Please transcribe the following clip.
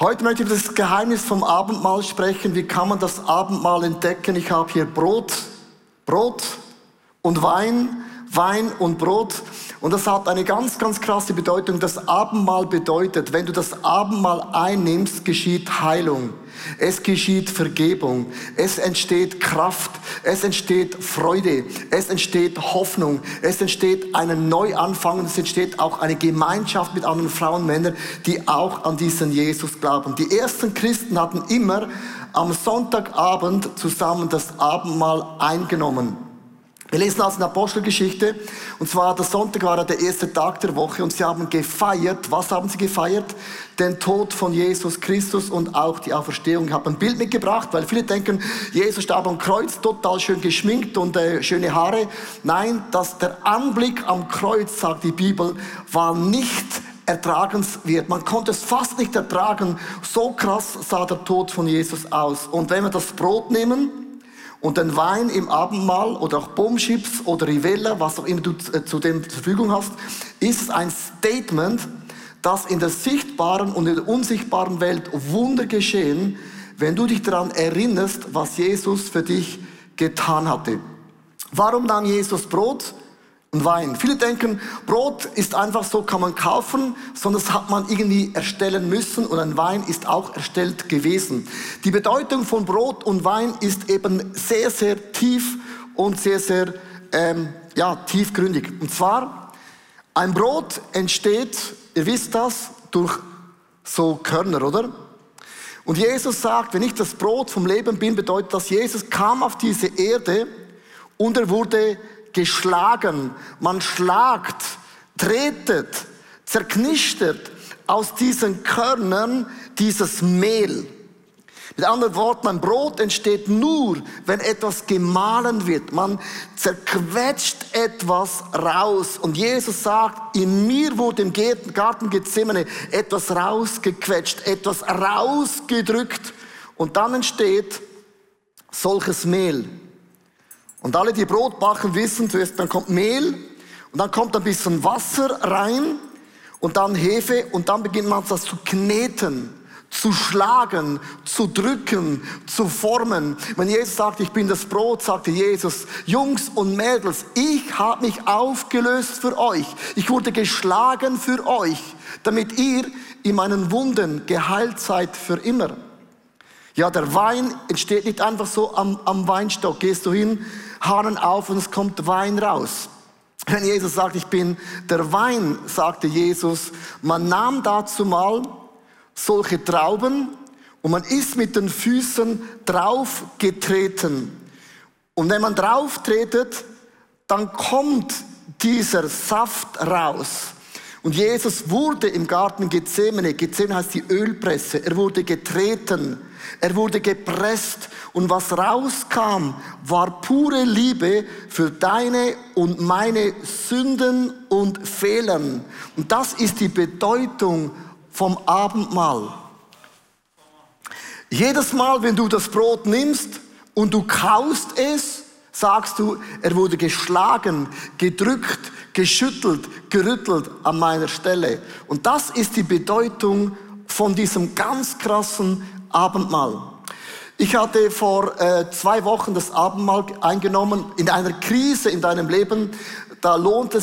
Heute möchte ich über das Geheimnis vom Abendmahl sprechen. Wie kann man das Abendmahl entdecken? Ich habe hier Brot, Brot und Wein, Wein und Brot. Und das hat eine ganz, ganz krasse Bedeutung. Das Abendmahl bedeutet, wenn du das Abendmahl einnimmst, geschieht Heilung. Es geschieht Vergebung. Es entsteht Kraft. Es entsteht Freude. Es entsteht Hoffnung. Es entsteht einen Neuanfang. Und es entsteht auch eine Gemeinschaft mit anderen Frauen und Männern, die auch an diesen Jesus glauben. Die ersten Christen hatten immer am Sonntagabend zusammen das Abendmahl eingenommen. Wir lesen aus der Apostelgeschichte, und zwar der Sonntag war der erste Tag der Woche, und sie haben gefeiert, was haben sie gefeiert? Den Tod von Jesus Christus und auch die Auferstehung. Ich habe ein Bild mitgebracht, weil viele denken, Jesus starb am Kreuz, total schön geschminkt und äh, schöne Haare. Nein, dass der Anblick am Kreuz, sagt die Bibel, war nicht ertragenswert. Man konnte es fast nicht ertragen. So krass sah der Tod von Jesus aus. Und wenn wir das Brot nehmen, und den Wein im Abendmahl oder auch Bombschips oder Rivella, was auch immer du äh, zu dem zur Verfügung hast, ist ein Statement, dass in der sichtbaren und in der unsichtbaren Welt Wunder geschehen, wenn du dich daran erinnerst, was Jesus für dich getan hatte. Warum nahm Jesus Brot? Und Wein. Viele denken, Brot ist einfach so, kann man kaufen, sondern das hat man irgendwie erstellen müssen und ein Wein ist auch erstellt gewesen. Die Bedeutung von Brot und Wein ist eben sehr, sehr tief und sehr, sehr ähm, ja, tiefgründig. Und zwar, ein Brot entsteht, ihr wisst das, durch so Körner, oder? Und Jesus sagt, wenn ich das Brot vom Leben bin, bedeutet das, Jesus kam auf diese Erde und er wurde geschlagen. Man schlagt, tretet, zerknistert aus diesen Körnern dieses Mehl. Mit anderen Worten, ein Brot entsteht nur, wenn etwas gemahlen wird. Man zerquetscht etwas raus. Und Jesus sagt, in mir wurde im Garten Gethsemane etwas rausgequetscht, etwas rausgedrückt. Und dann entsteht solches Mehl. Und alle, die Brot backen, wissen, zuerst dann kommt Mehl und dann kommt ein bisschen Wasser rein und dann Hefe und dann beginnt man das zu kneten, zu schlagen, zu drücken, zu formen. Wenn Jesus sagt, ich bin das Brot, sagte Jesus, Jungs und Mädels, ich habe mich aufgelöst für euch. Ich wurde geschlagen für euch, damit ihr in meinen Wunden geheilt seid für immer. Ja, der Wein entsteht nicht einfach so am, am Weinstock. Gehst du hin, Hahnen auf und es kommt Wein raus. Wenn Jesus sagt, ich bin der Wein, sagte Jesus, man nahm dazu mal solche Trauben und man ist mit den Füßen drauf getreten. Und wenn man drauf tretet, dann kommt dieser Saft raus. Und Jesus wurde im Garten Gethsemane, Gethsemane heißt die Ölpresse, er wurde getreten, er wurde gepresst und was rauskam, war pure Liebe für deine und meine Sünden und Fehlern. Und das ist die Bedeutung vom Abendmahl. Jedes Mal, wenn du das Brot nimmst und du kaust es, sagst du, er wurde geschlagen, gedrückt, geschüttelt, gerüttelt an meiner Stelle. Und das ist die Bedeutung von diesem ganz krassen Abendmahl. Ich hatte vor äh, zwei Wochen das Abendmahl eingenommen in einer Krise in deinem Leben. Da lohnt es